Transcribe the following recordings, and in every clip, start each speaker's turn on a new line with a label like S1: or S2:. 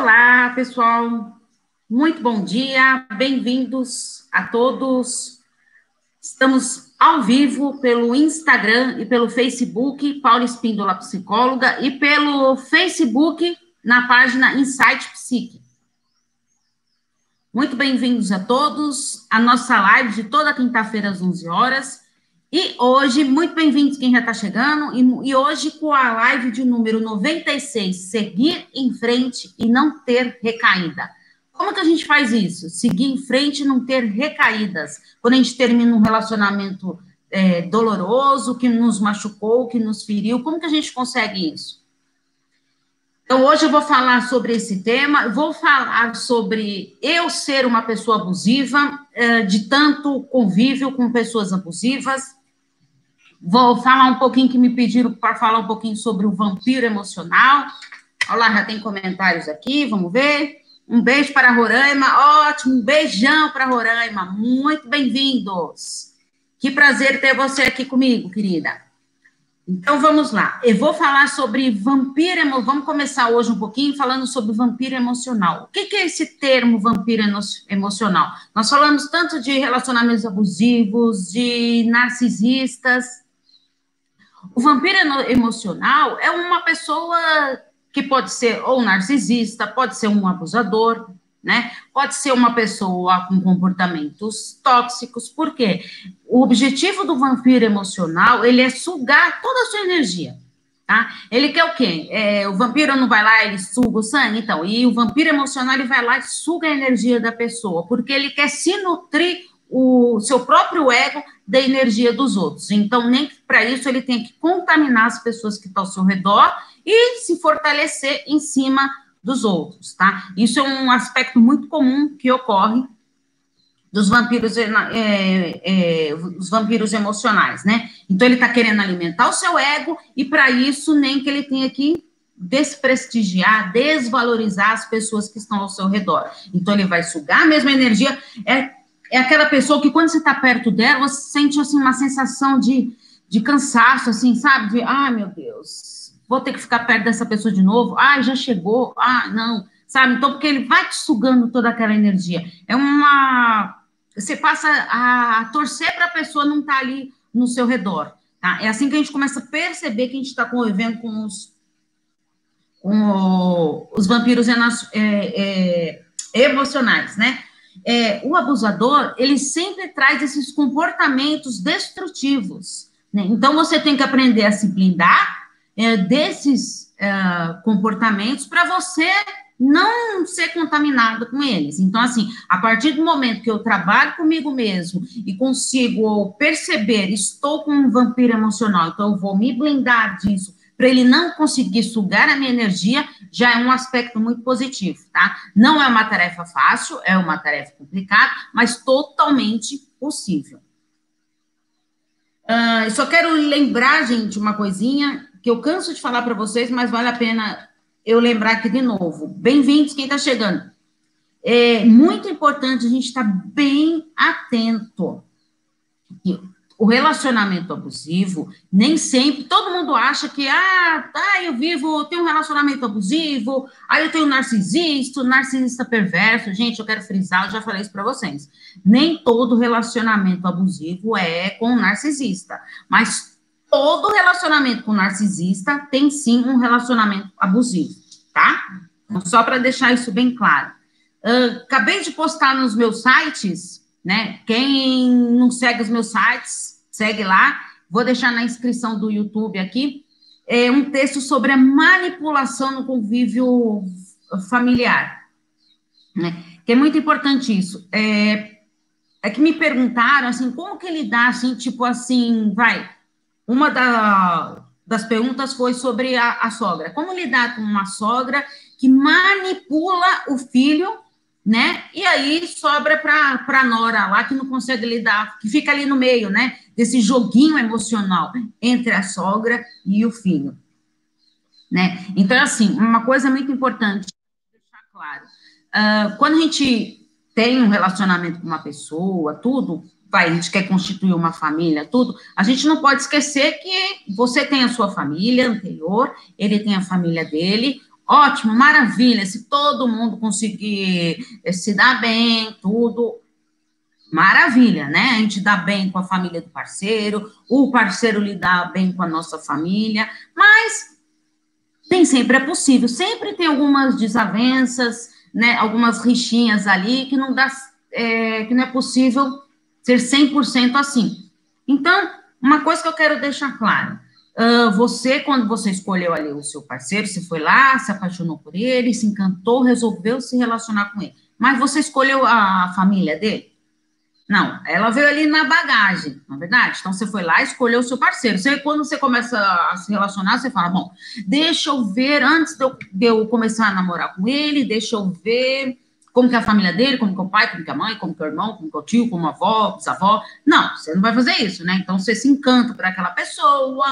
S1: Olá, pessoal. Muito bom dia. Bem-vindos a todos. Estamos ao vivo pelo Instagram e pelo Facebook, Paula Espíndola Psicóloga, e pelo Facebook na página Insight Psique. Muito bem-vindos a todos à nossa live de toda quinta-feira às 11 horas. E hoje, muito bem-vindos quem já está chegando, e, e, hoje com a live de número 96, seguir em frente e não ter recaída. Como que a gente faz isso? Seguir em frente e não ter recaídas. Quando a gente termina um relacionamento é, doloroso, que nos machucou, que nos feriu, como que a gente consegue isso? Então, hoje eu vou falar sobre esse tema, vou falar sobre eu ser uma pessoa abusiva, é, de tanto convívio com pessoas abusivas, Vou falar um pouquinho que me pediram para falar um pouquinho sobre o vampiro emocional. Olha lá, já tem comentários aqui, vamos ver. Um beijo para Roraima, ótimo, um beijão para Roraima, muito bem-vindos. Que prazer ter você aqui comigo, querida. Então vamos lá, eu vou falar sobre vampiro, vamos começar hoje um pouquinho falando sobre vampiro emocional. O que, que é esse termo vampiro emocional? Nós falamos tanto de relacionamentos abusivos, de narcisistas, o vampiro emocional é uma pessoa que pode ser ou narcisista, pode ser um abusador, né? Pode ser uma pessoa com comportamentos tóxicos, por quê? O objetivo do vampiro emocional, ele é sugar toda a sua energia, tá? Ele quer o quê? É, o vampiro não vai lá, ele suga o sangue, então, e o vampiro emocional, ele vai lá e suga a energia da pessoa, porque ele quer se nutrir o seu próprio ego da energia dos outros. Então, nem para isso ele tem que contaminar as pessoas que estão ao seu redor e se fortalecer em cima dos outros, tá? Isso é um aspecto muito comum que ocorre dos vampiros, é, é, os vampiros emocionais, né? Então ele está querendo alimentar o seu ego e para isso nem que ele tenha que desprestigiar, desvalorizar as pessoas que estão ao seu redor. Então ele vai sugar a mesma energia. É é aquela pessoa que quando você está perto dela, você sente assim uma sensação de, de cansaço, assim, sabe? De, ai, meu Deus, vou ter que ficar perto dessa pessoa de novo. Ah, já chegou. Ah, não. Sabe? Então, porque ele vai te sugando toda aquela energia. É uma. Você passa a, a torcer para a pessoa não estar tá ali no seu redor. Tá? É assim que a gente começa a perceber que a gente está convivendo com os, com o, os vampiros é, é, emocionais, né? É, o abusador, ele sempre traz esses comportamentos destrutivos. Né? Então, você tem que aprender a se blindar é, desses é, comportamentos para você não ser contaminado com eles. Então, assim, a partir do momento que eu trabalho comigo mesmo e consigo perceber, estou com um vampiro emocional, então eu vou me blindar disso, para ele não conseguir sugar a minha energia, já é um aspecto muito positivo, tá? Não é uma tarefa fácil, é uma tarefa complicada, mas totalmente possível. Uh, só quero lembrar, gente, uma coisinha que eu canso de falar para vocês, mas vale a pena eu lembrar aqui de novo. Bem-vindos, quem está chegando. É muito importante a gente estar tá bem atento o relacionamento abusivo, nem sempre, todo mundo acha que, ah, tá, eu vivo, eu tenho um relacionamento abusivo, aí eu tenho um narcisista, um narcisista perverso. Gente, eu quero frisar, eu já falei isso para vocês. Nem todo relacionamento abusivo é com um narcisista, mas todo relacionamento com narcisista tem sim um relacionamento abusivo, tá? Então, só para deixar isso bem claro. Uh, acabei de postar nos meus sites, né? Quem não segue os meus sites, segue lá. Vou deixar na inscrição do YouTube aqui é, um texto sobre a manipulação no convívio familiar, né? Que é muito importante isso. É, é que me perguntaram assim, como que lidar assim, tipo assim, vai. Uma da, das perguntas foi sobre a, a sogra. Como lidar com uma sogra que manipula o filho né? E aí sobra para a Nora lá que não consegue lidar, que fica ali no meio, né? Desse joguinho emocional entre a sogra e o filho, né? Então, assim, uma coisa muito importante deixar claro: uh, quando a gente tem um relacionamento com uma pessoa, tudo, vai, a gente quer constituir uma família, tudo, a gente não pode esquecer que você tem a sua família anterior, ele tem a família dele, Ótimo, maravilha. Se todo mundo conseguir eh, se dar bem, tudo, maravilha, né? A gente dá bem com a família do parceiro, o parceiro lidar bem com a nossa família, mas nem sempre é possível. Sempre tem algumas desavenças, né? Algumas rixinhas ali que não dá, é, que não é possível ser 100% assim. Então, uma coisa que eu quero deixar claro, uh, você, quando você escolheu ali o seu parceiro, você foi lá, se apaixonou por ele, se encantou, resolveu se relacionar com ele, mas você escolheu a família dele? Não, ela veio ali na bagagem, na é verdade. Então você foi lá escolheu o seu parceiro. Você, quando você começa a se relacionar, você fala: bom, deixa eu ver, antes de eu, de eu começar a namorar com ele, deixa eu ver como que é a família dele, como que é o pai, como que é a mãe, como que é o irmão, como que é o tio, como a avó, bisavó. Não, você não vai fazer isso, né? Então você se encanta por aquela pessoa,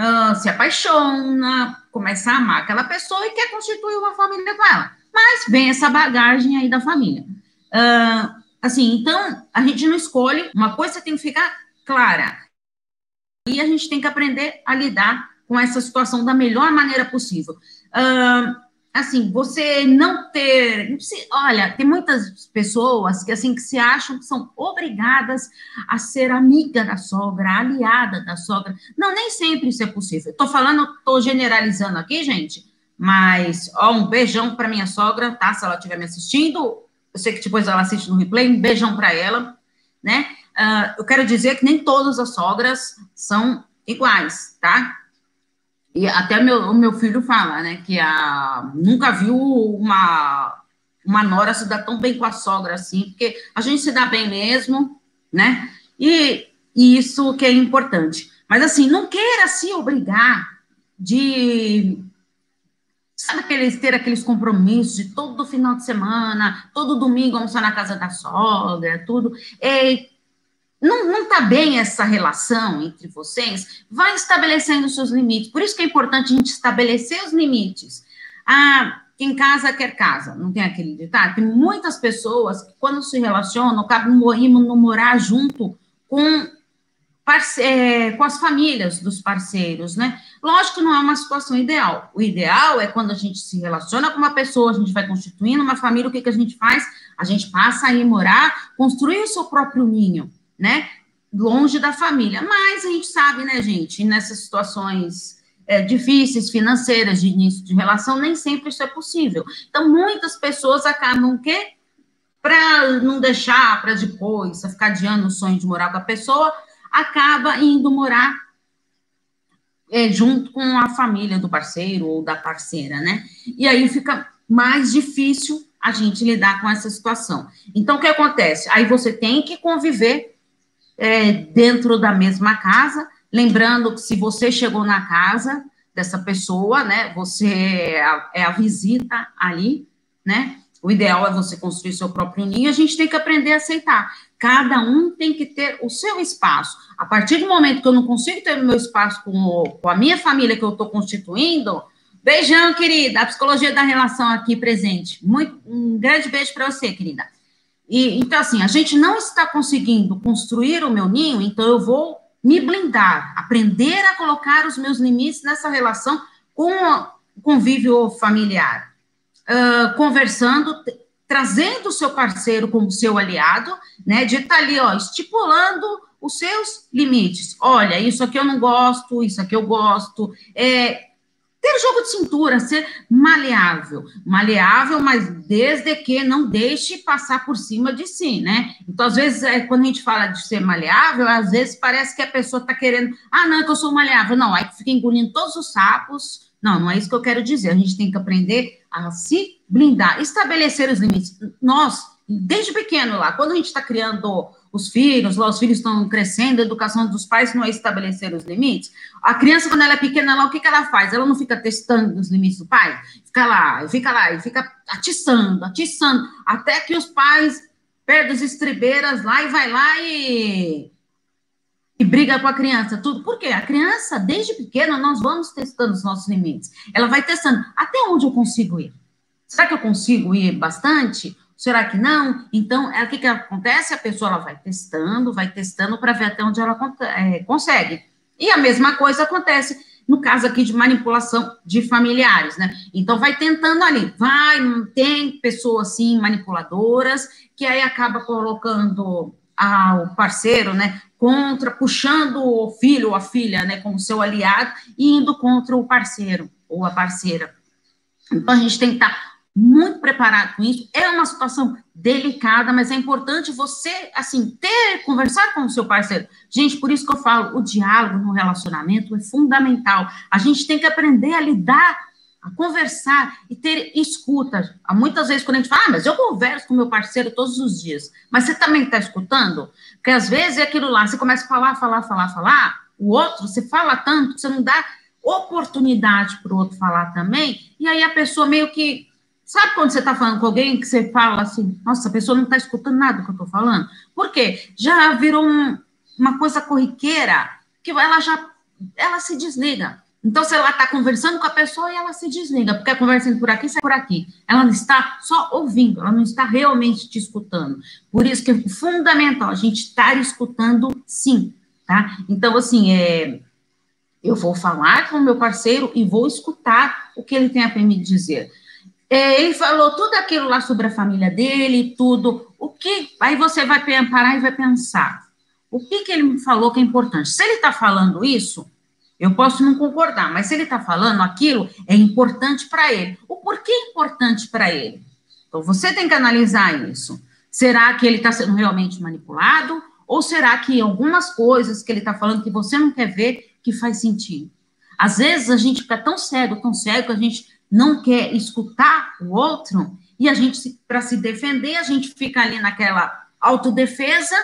S1: uh, se apaixona, começa a amar aquela pessoa e quer constituir uma família com ela. Mas vem essa bagagem aí da família. Uh, assim, então a gente não escolhe, uma coisa tem que ficar clara. E a gente tem que aprender a lidar com essa situação da melhor maneira possível. Uh, assim, você não ter, olha, tem muitas pessoas que assim que se acham que são obrigadas a ser amiga da sogra, aliada da sogra. Não, nem sempre isso é possível. Estou falando, estou generalizando aqui, gente, mas ó, um beijão para minha sogra, tá? Se ela estiver me assistindo, eu sei que depois ela assiste no replay, um beijão para ela, né? Uh, eu quero dizer que nem todas as sogras são iguais, tá? E até meu, o meu filho fala, né, que a, nunca viu uma, uma nora se dar tão bem com a sogra assim, porque a gente se dá bem mesmo, né? E, e isso que é importante. Mas assim, não queira se obrigar de sabe aqueles ter aqueles compromissos de todo final de semana, todo domingo almoçar na casa da sogra, tudo. É, não, não tá bem essa relação entre vocês, vai estabelecendo seus limites. Por isso que é importante a gente estabelecer os limites. Ah, quem casa quer casa, não tem aquele ditado? Tem muitas pessoas que, quando se relacionam, acabam indo morar junto com, parce é, com as famílias dos parceiros, né? Lógico que não é uma situação ideal. O ideal é quando a gente se relaciona com uma pessoa, a gente vai constituindo uma família, o que, que a gente faz? A gente passa a ir morar, construir o seu próprio ninho né? Longe da família. Mas a gente sabe, né, gente, nessas situações é, difíceis, financeiras, de início de relação, nem sempre isso é possível. Então, muitas pessoas acabam que, para não deixar para depois, ficar adiando o sonho de morar com a pessoa, acaba indo morar é, junto com a família do parceiro ou da parceira, né? E aí fica mais difícil a gente lidar com essa situação. Então, o que acontece? Aí você tem que conviver é, dentro da mesma casa. Lembrando que se você chegou na casa dessa pessoa, né, você é a, é a visita ali, né? O ideal é você construir seu próprio ninho. A gente tem que aprender a aceitar. Cada um tem que ter o seu espaço. A partir do momento que eu não consigo ter o meu espaço com, o, com a minha família que eu estou constituindo, beijão, querida. A psicologia da relação aqui presente. Muito, um grande beijo para você, querida. E, então, assim, a gente não está conseguindo construir o meu ninho, então eu vou me blindar, aprender a colocar os meus limites nessa relação com o convívio familiar. Uh, conversando, trazendo o seu parceiro como seu aliado, né, de estar tá ali, ó, estipulando os seus limites. Olha, isso aqui eu não gosto, isso aqui eu gosto. É, ter jogo de cintura, ser maleável. Maleável, mas desde que não deixe passar por cima de si, né? Então, às vezes, é, quando a gente fala de ser maleável, às vezes parece que a pessoa está querendo, ah, não, é que eu sou maleável. Não, aí fica engolindo todos os sapos. Não, não é isso que eu quero dizer. A gente tem que aprender a se blindar, estabelecer os limites. Nós, desde pequeno lá, quando a gente está criando os filhos, lá os filhos estão crescendo, a educação dos pais não é estabelecer os limites. A criança, quando ela é pequena, lá, o que, que ela faz? Ela não fica testando os limites do pai? Fica lá, fica lá, e fica atiçando, atiçando, até que os pais perdem as estribeiras lá e vai lá e, e briga com a criança, tudo. Por quê? A criança, desde pequena, nós vamos testando os nossos limites. Ela vai testando, até onde eu consigo ir? Será que eu consigo ir bastante? Será que não? Então, é, o que, que acontece? A pessoa ela vai testando, vai testando para ver até onde ela é, consegue. E a mesma coisa acontece no caso aqui de manipulação de familiares, né? Então vai tentando ali, vai, tem pessoas sim manipuladoras que aí acaba colocando ao parceiro, né, contra, puxando o filho ou a filha, né, como seu aliado e indo contra o parceiro ou a parceira. Então a gente tem que estar muito preparado com isso. É uma situação delicada, mas é importante você, assim, ter, conversar com o seu parceiro. Gente, por isso que eu falo, o diálogo no relacionamento é fundamental. A gente tem que aprender a lidar, a conversar e ter escuta. Muitas vezes, quando a gente fala, ah, mas eu converso com meu parceiro todos os dias, mas você também está escutando? Porque às vezes é aquilo lá, você começa a falar, falar, falar, falar, o outro, você fala tanto, você não dá oportunidade para o outro falar também, e aí a pessoa meio que Sabe quando você está falando com alguém que você fala assim, nossa, a pessoa não está escutando nada que eu estou falando? Por quê? Já virou um, uma coisa corriqueira que ela já ela se desliga. Então, se ela está conversando com a pessoa e ela se desliga, porque é conversando por aqui, sai por aqui. Ela não está só ouvindo, ela não está realmente te escutando. Por isso que é fundamental a gente estar escutando sim, tá? Então, assim, é, eu vou falar com o meu parceiro e vou escutar o que ele tem a me dizer. É, ele falou tudo aquilo lá sobre a família dele, tudo. O que. Aí você vai parar e vai pensar. O que, que ele me falou que é importante? Se ele está falando isso, eu posso não concordar, mas se ele está falando aquilo, é importante para ele. O porquê é importante para ele? Então você tem que analisar isso. Será que ele está sendo realmente manipulado? Ou será que algumas coisas que ele está falando que você não quer ver que faz sentido? Às vezes a gente fica tão cego, tão cego, que a gente não quer escutar o outro, e a gente, para se defender, a gente fica ali naquela autodefesa,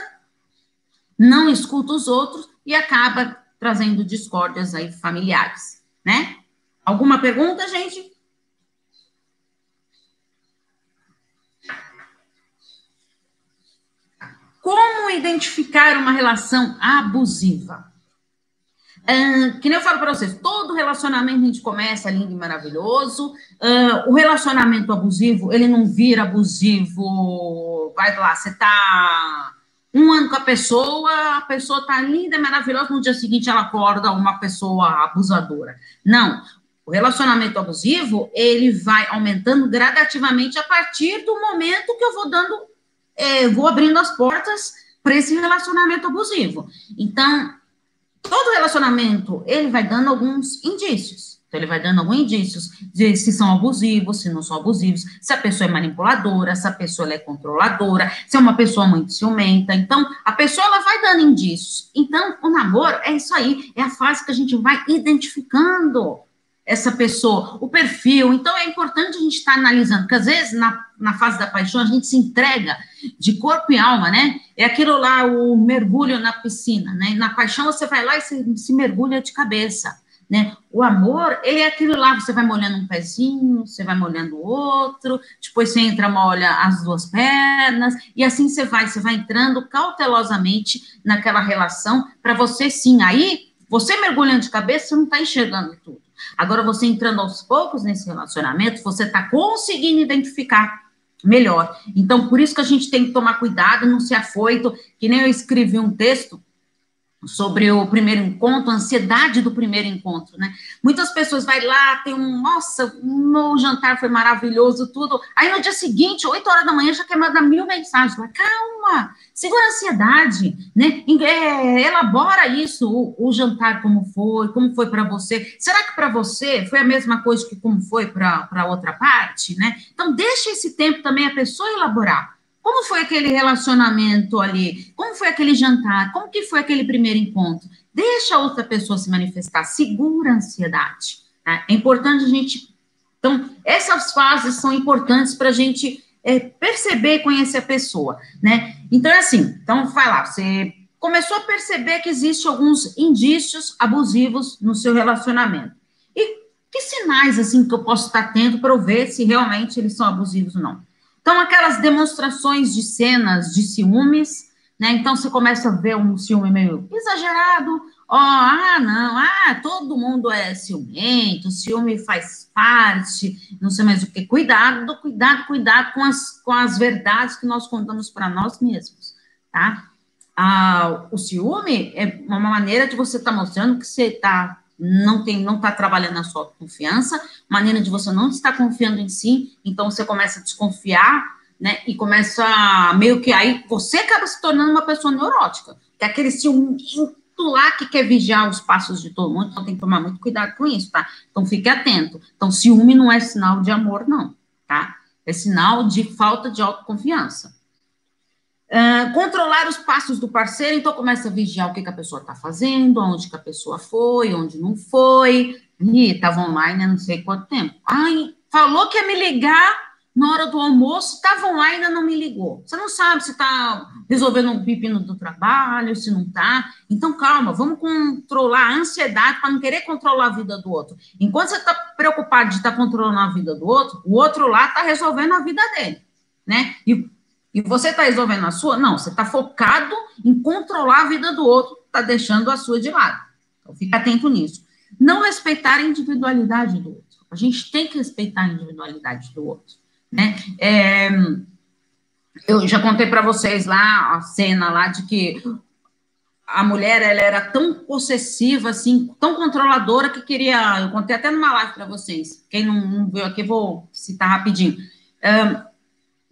S1: não escuta os outros e acaba trazendo discórdias aí familiares, né? Alguma pergunta, gente? Como identificar uma relação abusiva? Uh, que nem eu falo para vocês, todo relacionamento a gente começa lindo e maravilhoso. Uh, o relacionamento abusivo, ele não vira abusivo. Vai lá, você tá um ano com a pessoa, a pessoa tá linda e maravilhosa, no dia seguinte ela acorda uma pessoa abusadora. Não. O relacionamento abusivo, ele vai aumentando gradativamente a partir do momento que eu vou dando, eh, vou abrindo as portas para esse relacionamento abusivo. Então, todo relacionamento, ele vai dando alguns indícios. Então, ele vai dando alguns indícios de se são abusivos, se não são abusivos, se a pessoa é manipuladora, se a pessoa é controladora, se é uma pessoa muito ciumenta. Então, a pessoa, ela vai dando indícios. Então, o namoro é isso aí, é a fase que a gente vai identificando essa pessoa, o perfil. Então, é importante a gente estar tá analisando, porque às vezes, na, na fase da paixão, a gente se entrega de corpo e alma, né? É aquilo lá, o mergulho na piscina, né? Na paixão, você vai lá e se, se mergulha de cabeça. Né? O amor, ele é aquilo lá, você vai molhando um pezinho, você vai molhando o outro, depois você entra, molha as duas pernas, e assim você vai, você vai entrando cautelosamente naquela relação, para você sim, aí, você mergulhando de cabeça, você não está enxergando tudo. Agora, você entrando aos poucos nesse relacionamento, você está conseguindo identificar melhor. Então, por isso que a gente tem que tomar cuidado, não ser afoito, que nem eu escrevi um texto sobre o primeiro encontro, a ansiedade do primeiro encontro, né? Muitas pessoas vai lá, tem um, nossa, o jantar foi maravilhoso, tudo. Aí no dia seguinte, 8 horas da manhã, já quer mandar mil mensagens. Calma, segura a ansiedade, né? É, elabora isso, o, o, jantar como foi, como foi para você. Será que para você foi a mesma coisa que como foi para outra parte, né? Então deixa esse tempo também a pessoa elaborar. Como foi aquele relacionamento ali? Como foi aquele jantar? Como que foi aquele primeiro encontro? Deixa a outra pessoa se manifestar, segura a ansiedade. Tá? É importante a gente. Então, essas fases são importantes para a gente é, perceber e conhecer a pessoa, né? Então, é assim, então vai lá, você começou a perceber que existem alguns indícios abusivos no seu relacionamento. E que sinais, assim, que eu posso estar tendo para eu ver se realmente eles são abusivos ou não? Então, aquelas demonstrações de cenas de ciúmes, né? Então, você começa a ver um ciúme meio exagerado. Ó, oh, ah, não, ah, todo mundo é ciumento, ciúme faz parte, não sei mais o que. Cuidado, cuidado, cuidado com as, com as verdades que nós contamos para nós mesmos, tá? Ah, o ciúme é uma maneira de você estar tá mostrando que você está não tem, não está trabalhando na sua confiança, maneira de você não estar confiando em si, então você começa a desconfiar, né? E começa a, meio que aí você acaba se tornando uma pessoa neurótica, que é aquele ciúme lá que quer vigiar os passos de todo mundo, então tem que tomar muito cuidado com isso, tá? Então fique atento. Então, ciúme não é sinal de amor, não, tá? É sinal de falta de autoconfiança. Uh, controlar os passos do parceiro, então começa a vigiar o que, que a pessoa está fazendo, onde que a pessoa foi, onde não foi. Ih, estava online há não sei quanto tempo. Ai, falou que ia me ligar na hora do almoço, estava online ainda não me ligou. Você não sabe se está resolvendo um pepino do trabalho, se não está. Então, calma, vamos controlar a ansiedade para não querer controlar a vida do outro. Enquanto você está preocupado de estar tá controlando a vida do outro, o outro lá está resolvendo a vida dele, né? E, e você está resolvendo a sua? Não, você está focado em controlar a vida do outro, está deixando a sua de lado. Então, fica atento nisso. Não respeitar a individualidade do outro. A gente tem que respeitar a individualidade do outro. Né? É, eu já contei para vocês lá a cena lá de que a mulher ela era tão possessiva, assim, tão controladora que queria. Eu contei até numa live para vocês. Quem não, não viu aqui, vou citar rapidinho.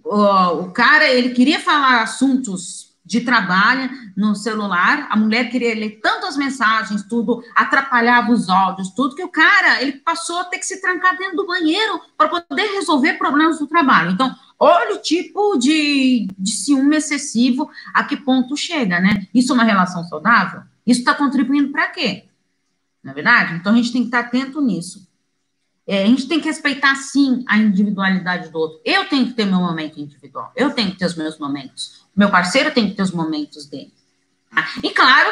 S1: O, o, cara ele queria falar assuntos de trabalho no celular, a mulher queria ler tantas mensagens, tudo, atrapalhava os áudios, tudo, que o cara, ele passou a ter que se trancar dentro do banheiro para poder resolver problemas do trabalho. Então, olha o tipo de, de ciúme excessivo, a que ponto chega, né? Isso é uma relação saudável? Isso está contribuindo para quê? Na é verdade? Então, a gente tem que estar atento nisso. É, a gente tem que respeitar, sim, a individualidade do outro. Eu tenho que ter meu momento individual, eu tenho que ter os meus momentos. Meu parceiro tem que ter os momentos dele. Tá? E claro,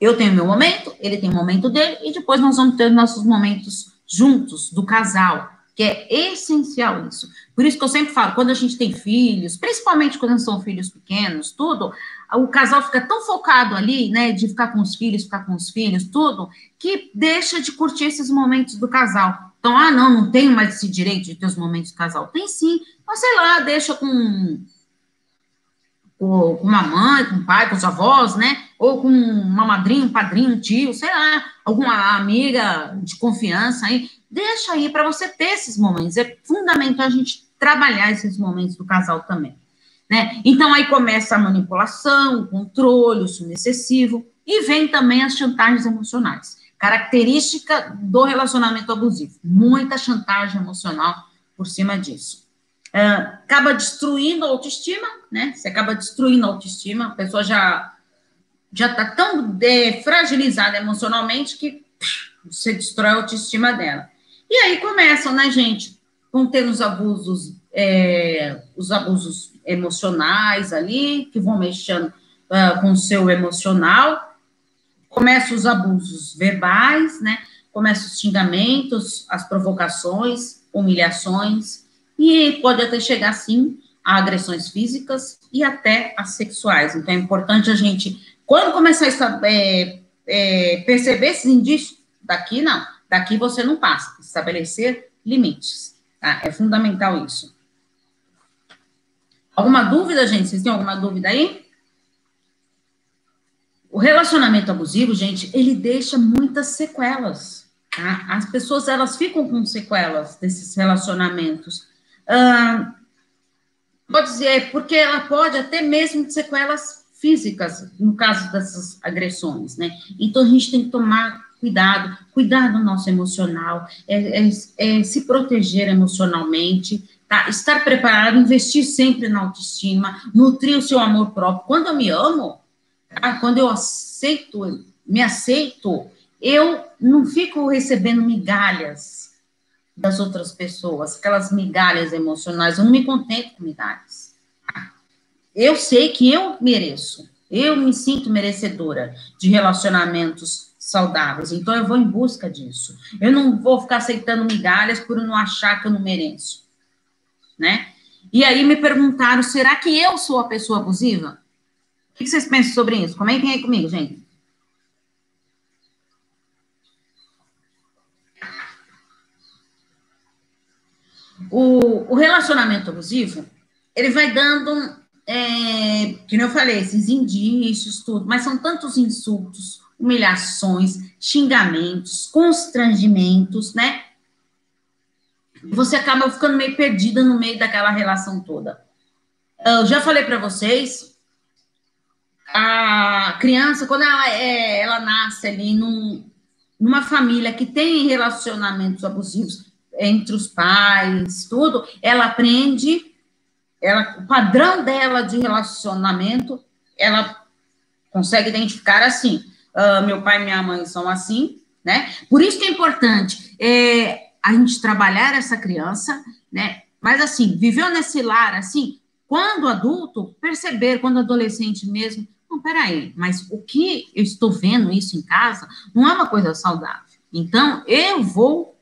S1: eu tenho meu momento, ele tem o momento dele, e depois nós vamos ter nossos momentos juntos, do casal, que é essencial isso. Por isso que eu sempre falo, quando a gente tem filhos, principalmente quando são filhos pequenos, tudo, o casal fica tão focado ali, né, de ficar com os filhos, ficar com os filhos, tudo, que deixa de curtir esses momentos do casal. Então, ah, não, não tenho mais esse direito de ter os momentos do casal. Tem sim, mas sei lá, deixa com com uma mãe, com o pai, com os avós, né? Ou com uma madrinha, um padrinho, um tio, sei lá, alguma amiga de confiança aí. Deixa aí para você ter esses momentos. É fundamental a gente trabalhar esses momentos do casal também. Né? Então aí começa a manipulação, o controle, o excessivo, e vem também as chantagens emocionais. Característica do relacionamento abusivo. Muita chantagem emocional por cima disso. Uh, acaba destruindo a autoestima, né? Você acaba destruindo a autoestima, a pessoa já já está tão de, fragilizada emocionalmente que pff, você destrói a autoestima dela. E aí começam, né, gente, com ter os abusos, é, os abusos emocionais ali, que vão mexendo uh, com o seu emocional, começam os abusos verbais, né? Começam os xingamentos, as provocações, humilhações, e pode até chegar, sim, a agressões físicas e até as sexuais. Então, é importante a gente, quando começar a é, é, perceber esses indícios, daqui não, daqui você não passa, estabelecer limites, tá? É fundamental isso. Alguma dúvida, gente? Vocês têm alguma dúvida aí? O relacionamento abusivo, gente, ele deixa muitas sequelas. Tá? As pessoas, elas ficam com sequelas desses relacionamentos. Ah, pode dizer, porque ela pode até mesmo sequelas físicas, no caso dessas agressões, né? Então, a gente tem que tomar cuidado, cuidar do nosso emocional, é, é, é se proteger emocionalmente, tá? estar preparado, investir sempre na autoestima, nutrir o seu amor próprio. Quando eu me amo, tá? quando eu aceito, me aceito, eu não fico recebendo migalhas, das outras pessoas, aquelas migalhas emocionais. Eu não me contento com migalhas. Eu sei que eu mereço, eu me sinto merecedora de relacionamentos saudáveis, então eu vou em busca disso. Eu não vou ficar aceitando migalhas por não achar que eu não mereço, né? E aí me perguntaram, será que eu sou a pessoa abusiva? O que vocês pensam sobre isso? Comentem aí comigo, gente. O, o relacionamento abusivo, ele vai dando, é, que eu falei, esses indícios, tudo, mas são tantos insultos, humilhações, xingamentos, constrangimentos, né? Você acaba ficando meio perdida no meio daquela relação toda. Eu já falei para vocês, a criança, quando ela, é, ela nasce ali num, numa família que tem relacionamentos abusivos entre os pais, tudo, ela aprende, ela, o padrão dela de relacionamento, ela consegue identificar assim. Uh, meu pai e minha mãe são assim, né? Por isso que é importante é, a gente trabalhar essa criança, né? Mas assim, viveu nesse lar assim, quando adulto, perceber, quando adolescente mesmo, não, peraí, mas o que eu estou vendo isso em casa não é uma coisa saudável. Então, eu vou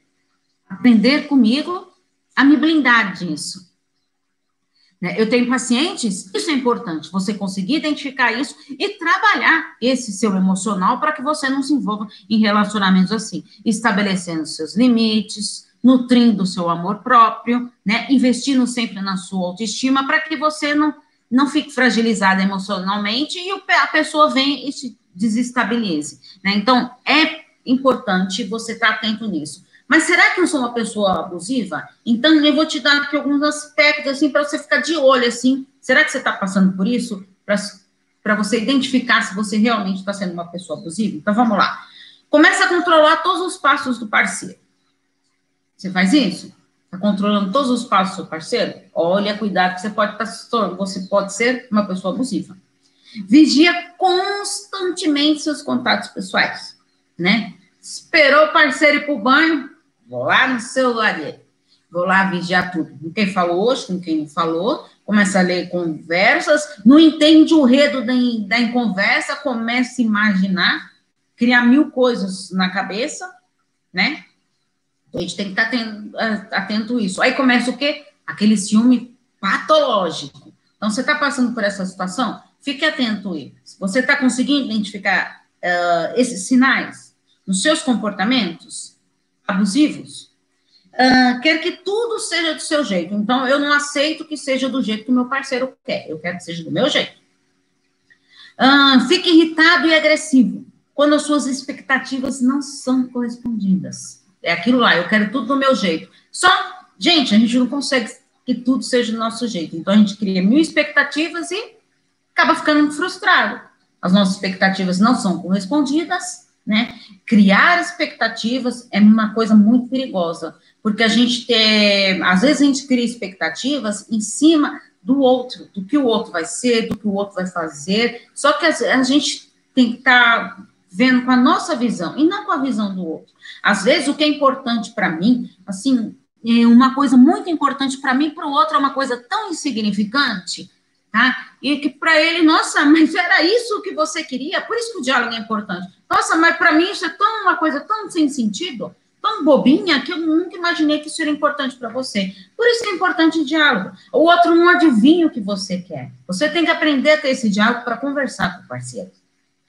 S1: aprender comigo a me blindar disso. Né? Eu tenho pacientes, isso é importante, você conseguir identificar isso e trabalhar esse seu emocional para que você não se envolva em relacionamentos assim, estabelecendo seus limites, nutrindo o seu amor próprio, né? investindo sempre na sua autoestima para que você não, não fique fragilizada emocionalmente e a pessoa venha e se desestabilize. Né? Então, é importante você estar atento nisso. Mas será que eu sou uma pessoa abusiva? Então, eu vou te dar aqui alguns aspectos, assim, para você ficar de olho, assim. Será que você está passando por isso? Para você identificar se você realmente está sendo uma pessoa abusiva? Então, vamos lá. Começa a controlar todos os passos do parceiro. Você faz isso? Está controlando todos os passos do seu parceiro? Olha, cuidado, que você pode, estar, você pode ser uma pessoa abusiva. Vigia constantemente seus contatos pessoais, né? Esperou o parceiro ir para o banho, Vou lá no celular dele. Vou lá vigiar tudo. Com quem falou hoje, com quem não falou. Começa a ler conversas. Não entende o redo da, da conversa. Começa a imaginar. Criar mil coisas na cabeça, né? Então, a gente tem que estar atento, atento a isso. Aí começa o quê? Aquele ciúme patológico. Então, você está passando por essa situação? Fique atento a. Se você está conseguindo identificar uh, esses sinais nos seus comportamentos, abusivos, uh, quer que tudo seja do seu jeito. Então, eu não aceito que seja do jeito que meu parceiro quer. Eu quero que seja do meu jeito. Uh, fique irritado e agressivo quando as suas expectativas não são correspondidas. É aquilo lá, eu quero tudo do meu jeito. Só, gente, a gente não consegue que tudo seja do nosso jeito. Então, a gente cria mil expectativas e acaba ficando frustrado. As nossas expectativas não são correspondidas, né? Criar expectativas é uma coisa muito perigosa, porque a gente tem, às vezes a gente cria expectativas em cima do outro, do que o outro vai ser, do que o outro vai fazer, só que a, gente tem que estar tá vendo com a nossa visão e não com a visão do outro. Às vezes o que é importante para mim, assim, é uma coisa muito importante para mim, para o outro é uma coisa tão insignificante tá? E que para ele, nossa, mas era isso que você queria, por isso que o diálogo é importante. Nossa, mas para mim isso é tão uma coisa tão sem sentido, tão bobinha, que eu nunca imaginei que isso era importante para você. Por isso é importante o diálogo. O outro não adivinha o que você quer. Você tem que aprender a ter esse diálogo para conversar com o parceiro,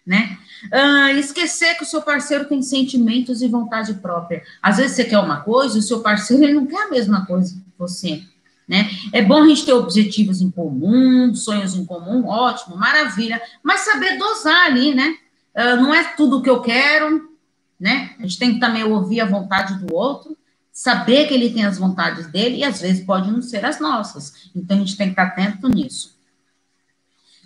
S1: né? Uh, esquecer que o seu parceiro tem sentimentos e vontade própria. Às vezes você quer uma coisa o seu parceiro ele não quer a mesma coisa que você. Né? É bom a gente ter objetivos em comum, sonhos em comum, ótimo, maravilha, mas saber dosar ali, né? Uh, não é tudo o que eu quero, né? A gente tem que também ouvir a vontade do outro, saber que ele tem as vontades dele e às vezes pode não ser as nossas. Então a gente tem que estar atento nisso.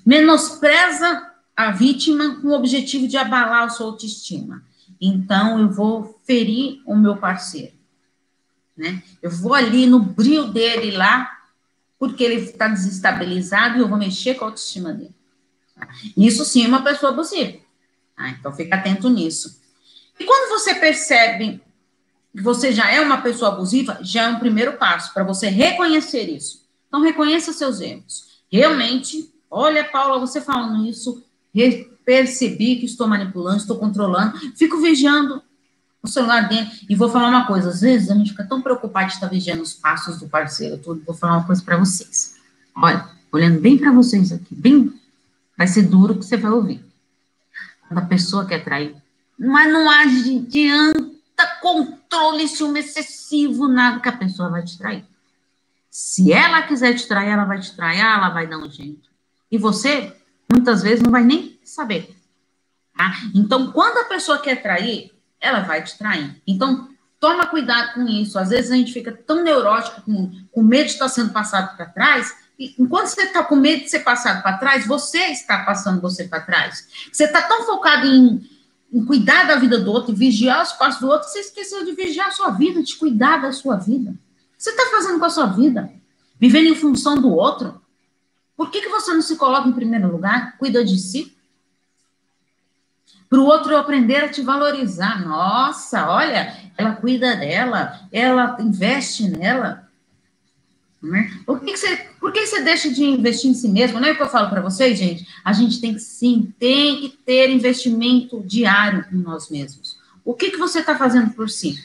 S1: Menospreza a vítima com o objetivo de abalar a sua autoestima. Então eu vou ferir o meu parceiro né? Eu vou ali no brilho dele lá, porque ele está desestabilizado e eu vou mexer com a autoestima dele. Isso sim é uma pessoa abusiva. Tá? Então fica atento nisso. E quando você percebe que você já é uma pessoa abusiva, já é um primeiro passo para você reconhecer isso. Então reconheça seus erros. Realmente, olha, Paula, você falando isso, percebi que estou manipulando, estou controlando, fico vigiando o celular dentro. E vou falar uma coisa: às vezes a gente fica tão preocupado de estar vigiando os passos do parceiro. Tudo. Vou falar uma coisa para vocês. Olha, olhando bem para vocês aqui, bem. Vai ser duro que você vai ouvir. Quando a pessoa quer trair. Mas não adianta controle, ciúme excessivo, nada que a pessoa vai te trair. Se ela quiser te trair, ela vai te trair, ela vai dar um jeito. E você, muitas vezes, não vai nem saber. Tá? Então, quando a pessoa quer trair, ela vai te trair. Então, toma cuidado com isso. Às vezes a gente fica tão neurótico, com, com medo de estar sendo passado para trás, e enquanto você está com medo de ser passado para trás, você está passando você para trás. Você está tão focado em, em, cuidar da vida do outro, vigiar os passos do outro, você esqueceu de vigiar a sua vida, de cuidar da sua vida. Você está fazendo com a sua vida? Vivendo em função do outro? Por que, que você não se coloca em primeiro lugar? Cuida de si? Para o outro aprender a te valorizar. Nossa, olha, ela cuida dela, ela investe nela. Né? Por, que, que, você, por que você deixa de investir em si mesmo? Não é o que eu falo para vocês, gente? A gente tem que sim, tem que ter investimento diário em nós mesmos. O que, que você está fazendo por si?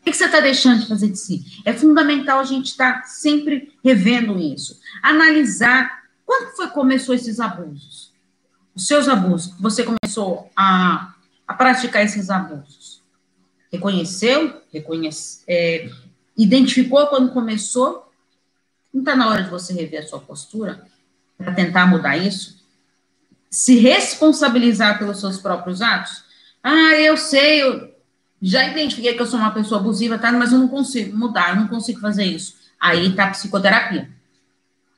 S1: O que, você está deixando de fazer de si? É fundamental a gente estar tá sempre revendo isso. Analisar quando foi que começou esses abusos os seus abusos, você começou a, a praticar esses abusos? Reconheceu? Reconhece, é, identificou quando começou? Não está na hora de você rever a sua postura para tentar mudar isso? Se responsabilizar pelos seus próprios atos? Ah, eu sei, eu já identifiquei que eu sou uma pessoa abusiva, tá? Mas eu não consigo mudar, eu não consigo fazer isso. Aí tá a psicoterapia.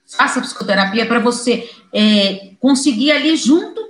S1: Faça psicoterapia para você é, conseguir ali junto,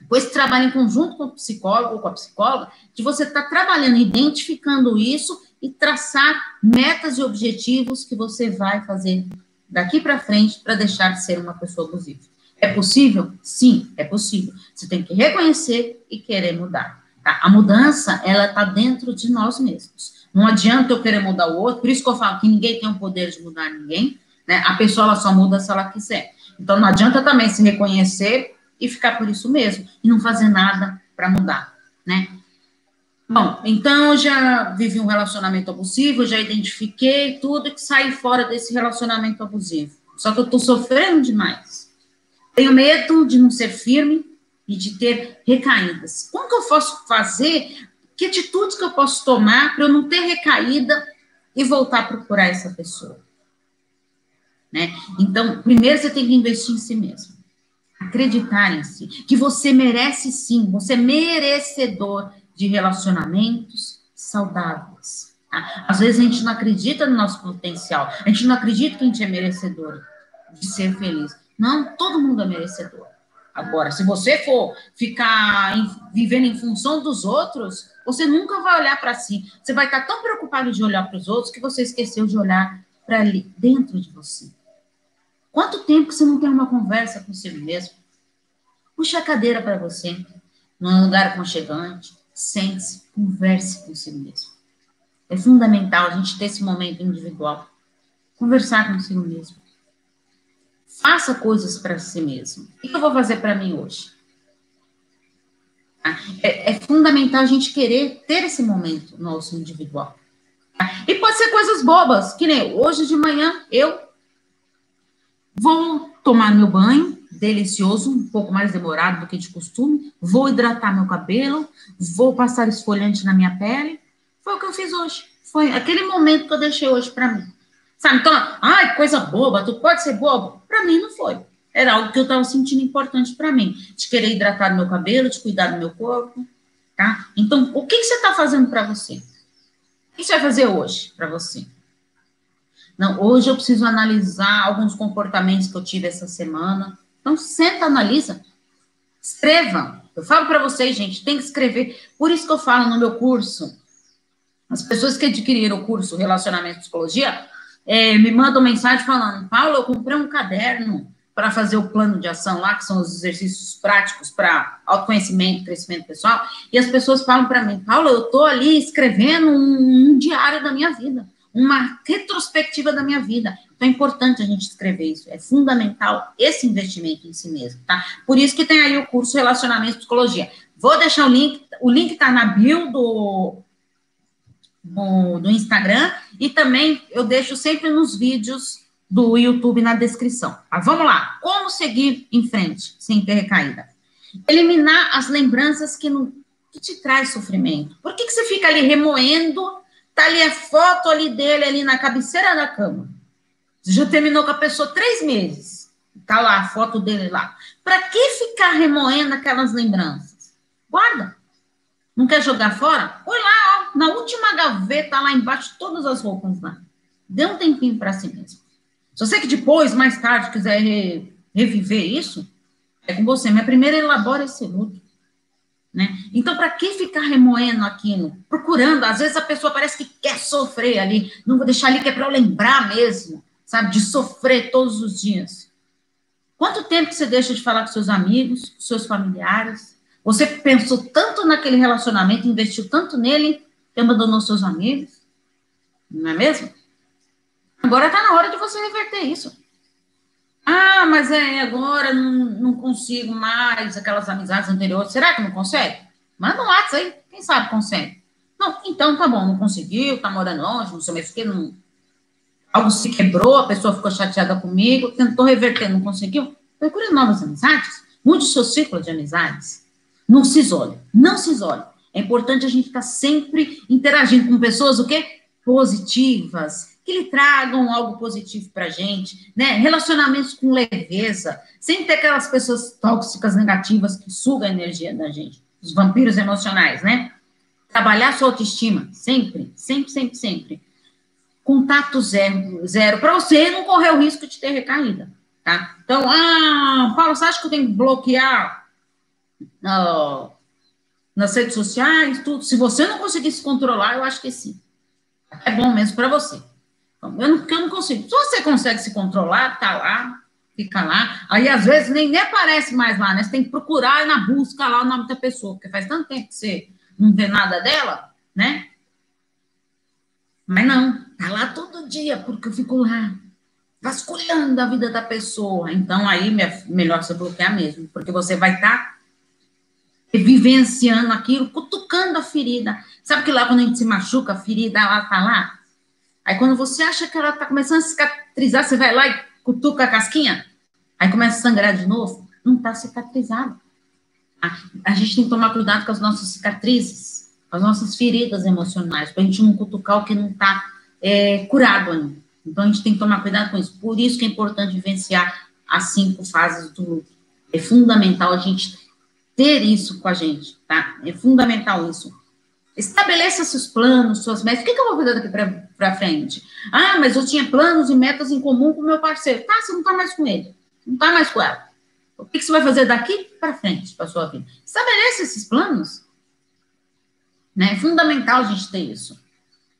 S1: depois trabalhe em conjunto com o psicólogo ou com a psicóloga, de você estar tá trabalhando, identificando isso e traçar metas e objetivos que você vai fazer daqui para frente para deixar de ser uma pessoa abusiva. É possível? Sim, é possível. Você tem que reconhecer e querer mudar. Tá? A mudança, ela está dentro de nós mesmos. Não adianta eu querer mudar o outro, por isso que eu falo que ninguém tem o poder de mudar ninguém, né? A pessoa ela só muda se ela quiser. Então não adianta também se reconhecer e ficar por isso mesmo e não fazer nada para mudar, né? Bom, então já vivi um relacionamento abusivo, já identifiquei tudo que sai fora desse relacionamento abusivo. Só que eu tô sofrendo demais. Tenho medo de não ser firme e de ter recaídas. Como que eu posso fazer? Que atitudes que eu posso tomar para eu não ter recaída e voltar a procurar essa pessoa? Né? Então, primeiro você tem que investir em si mesmo. Acreditar em si. Que você merece sim, você é merecedor de relacionamentos saudáveis. Tá? Às vezes a gente não acredita no nosso potencial, a gente não acredita que a gente é merecedor de ser feliz. Não, todo mundo é merecedor. Agora, se você for ficar em, vivendo em função dos outros, você nunca vai olhar para si. Você vai estar tão preocupado de olhar para os outros que você esqueceu de olhar para dentro de você. Quanto tempo que você não tem uma conversa consigo mesmo? Puxa a cadeira para você, num lugar aconchegante, sente-se, converse consigo mesmo. É fundamental a gente ter esse momento individual. Conversar consigo mesmo. Faça coisas para si mesmo. O que eu vou fazer para mim hoje? Tá? É, é, fundamental a gente querer ter esse momento nosso individual. Tá? E pode ser coisas bobas, que nem hoje de manhã eu Vou tomar meu banho, delicioso, um pouco mais demorado do que de costume. Vou hidratar meu cabelo, vou passar esfoliante na minha pele. Foi o que eu fiz hoje. Foi aquele momento que eu deixei hoje para mim. Sabe? Então, ai, coisa boba, tu pode ser bobo? Para mim não foi. Era algo que eu estava sentindo importante para mim, de querer hidratar meu cabelo, de cuidar do meu corpo, tá? Então, o que, que você está fazendo para você? O que você vai fazer hoje para você? Não, hoje eu preciso analisar alguns comportamentos que eu tive essa semana. Então, senta, analisa. Escreva. Eu falo para vocês, gente, tem que escrever. Por isso que eu falo no meu curso. As pessoas que adquiriram o curso Relacionamento e Psicologia é, me mandam mensagem falando: Paulo, eu comprei um caderno para fazer o plano de ação lá, que são os exercícios práticos para autoconhecimento, crescimento pessoal. E as pessoas falam para mim: Paulo, eu estou ali escrevendo um, um diário da minha vida uma retrospectiva da minha vida. Então é importante a gente escrever isso, é fundamental esse investimento em si mesmo, tá? Por isso que tem aí o curso Relacionamento e Psicologia. Vou deixar o link, o link tá na bio do, do, do Instagram e também eu deixo sempre nos vídeos do YouTube na descrição. Mas vamos lá, como seguir em frente sem ter recaída? Eliminar as lembranças que, não, que te traz sofrimento. Por que, que você fica ali remoendo Tá ali a foto ali dele, ali na cabeceira da cama. Você já terminou com a pessoa três meses. Tá lá a foto dele lá. Para que ficar remoendo aquelas lembranças? Guarda. Não quer jogar fora? Põe lá, ó, na última gaveta, lá embaixo, todas as roupas lá. Dê um tempinho para si mesmo. Se você que depois, mais tarde, quiser re, reviver isso, é com você. Mas primeiro elabora esse luto. Né? Então, para que ficar remoendo aquilo? Procurando, às vezes a pessoa parece que quer sofrer ali, não vou deixar ali que é para eu lembrar mesmo, sabe, de sofrer todos os dias. Quanto tempo você deixa de falar com seus amigos, com seus familiares? Você pensou tanto naquele relacionamento, investiu tanto nele, que abandonou seus amigos? Não é mesmo? Agora está na hora de você reverter isso. Ah, mas é, agora não, não consigo mais aquelas amizades anteriores. Será que não consegue? Manda um WhatsApp aí, quem sabe consegue. Não, então tá bom, não conseguiu, tá morando longe, não sei mais o que, não... algo se quebrou, a pessoa ficou chateada comigo, tentou reverter, não conseguiu. Procure novas amizades, mude o seu ciclo de amizades. Não se isole, não se isole. É importante a gente estar tá sempre interagindo com pessoas, o quê? Positivas, que lhe tragam algo positivo para a gente, né? Relacionamentos com leveza, sem ter aquelas pessoas tóxicas, negativas que sugam a energia da gente, os vampiros emocionais, né? Trabalhar sua autoestima, sempre, sempre, sempre, sempre. Contato zero, zero, para você não correr o risco de ter recaída, tá? Então, ah, Paulo, você acha que eu tenho que bloquear nas redes sociais, tudo? Se você não conseguir se controlar, eu acho que sim. É bom mesmo para você. Eu não, eu não consigo. Se você consegue se controlar, tá lá, fica lá. Aí, às vezes, nem, nem aparece mais lá, né? Você tem que procurar na busca lá o nome da pessoa, porque faz tanto tempo que você não vê nada dela, né? Mas não, tá lá todo dia, porque eu fico lá, vasculhando a vida da pessoa. Então, aí, minha, melhor você bloquear mesmo, porque você vai estar tá vivenciando aquilo, cutucando a ferida. Sabe que lá quando a gente se machuca, a ferida lá tá lá? Aí quando você acha que ela está começando a cicatrizar, você vai lá e cutuca a casquinha, aí começa a sangrar de novo, não está cicatrizado. A, a, gente tem que tomar cuidado com as nossas cicatrizes, com as nossas feridas emocionais, para a gente não cutucar o que não está é, curado ainda. Então a gente tem que tomar cuidado com isso. Por isso que é importante vivenciar as cinco fases do luto. É fundamental a gente ter isso com a gente, tá? É fundamental isso. Estabeleça seus planos, suas metas. O que, que eu vou fazer daqui para frente? Ah, mas eu tinha planos e metas em comum com meu parceiro. Tá, você não está mais com ele. Não está mais com ela. O que, que você vai fazer daqui para frente para sua vida? Estabeleça esses planos. Né? É fundamental a gente ter isso.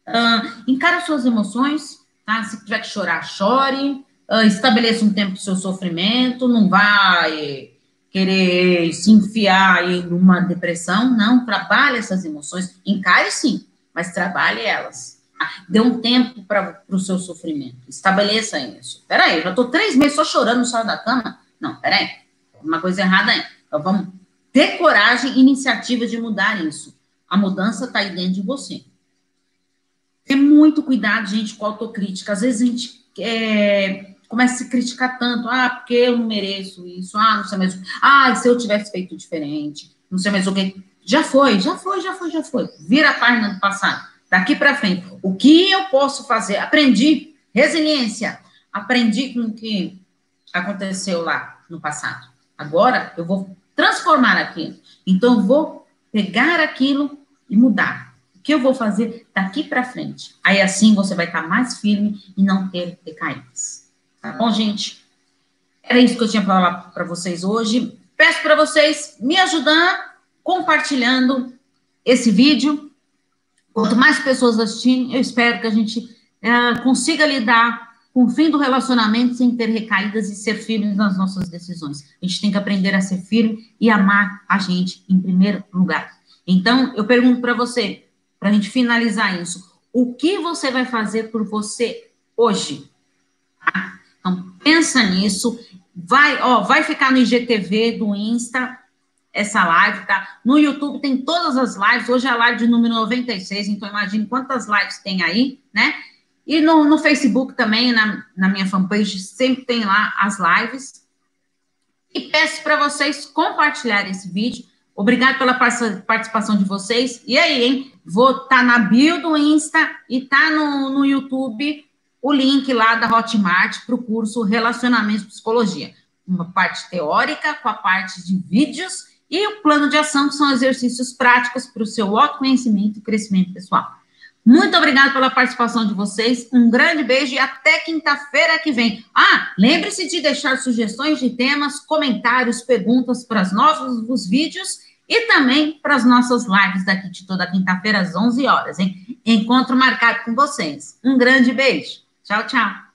S1: Uh, encara suas emoções, tá? Se tiver que chorar, chore. Uh, estabeleça um tempo para seu sofrimento. Não vai querer se enfiar em uma depressão, não, trabalhe essas emoções, encare sim, mas trabalhe elas. Dê um tempo para o seu sofrimento, estabeleça isso. Peraí, eu já estou três meses só chorando no saio da cama. Não, peraí, uma coisa errada aí. Então vamos ter coragem e iniciativa de mudar isso. A mudança está aí dentro de você. Ter muito cuidado, gente, com a autocrítica. Às vezes a gente é, começa a se criticar tanto, ah, porque eu não mereço isso, ah, não sei mais, ah, se eu tivesse feito diferente, não sei mais o. Já foi, já foi, já foi, já foi. Vira a página do passado. Daqui para frente, o que eu posso fazer? Aprendi resiliência, aprendi com o que aconteceu lá no passado. Agora eu vou transformar aquilo. Então eu vou pegar aquilo e mudar. O que eu vou fazer daqui para frente? Aí assim você vai estar mais firme e não ter decaídas. Tá bom, gente? Era isso que eu tinha para falar para vocês hoje. Peço para vocês me ajudar compartilhando esse vídeo. Quanto mais pessoas assistirem, eu espero que a gente é, consiga lidar com o fim do relacionamento sem ter recaídas e ser firme nas nossas decisões. A gente tem que aprender a ser firme e amar a gente em primeiro lugar. Então, eu pergunto para você, para a gente finalizar isso, o que você vai fazer por você hoje? Tá? Então, pensa nisso. Vai, ó, vai ficar no IGTV do Insta essa live, tá? No YouTube tem todas as lives. Hoje é a live de número 96, então imagine quantas lives tem aí, né? E no, no Facebook também, na, na minha fanpage, sempre tem lá as lives. E peço para vocês compartilharem esse vídeo. Obrigado pela participação de vocês. E aí, hein? Vou estar tá na bio do Insta e tá no, no YouTube o link lá da Hotmart para o curso Relacionamentos Psicologia. Uma parte teórica com a parte de vídeos E o plano de ação, que são exercícios práticos para o seu autoconhecimento e crescimento pessoal. Muito obrigada pela participação de vocês. Um grande beijo e até quinta-feira que vem. Ah, lembre-se de deixar sugestões de temas, comentários, perguntas para os nossos vídeos e também para as nossas lives daqui de toda quinta-feira às 11 horas, hein? Encontro marcado com vocês. Um grande beijo. Tchau, tchau.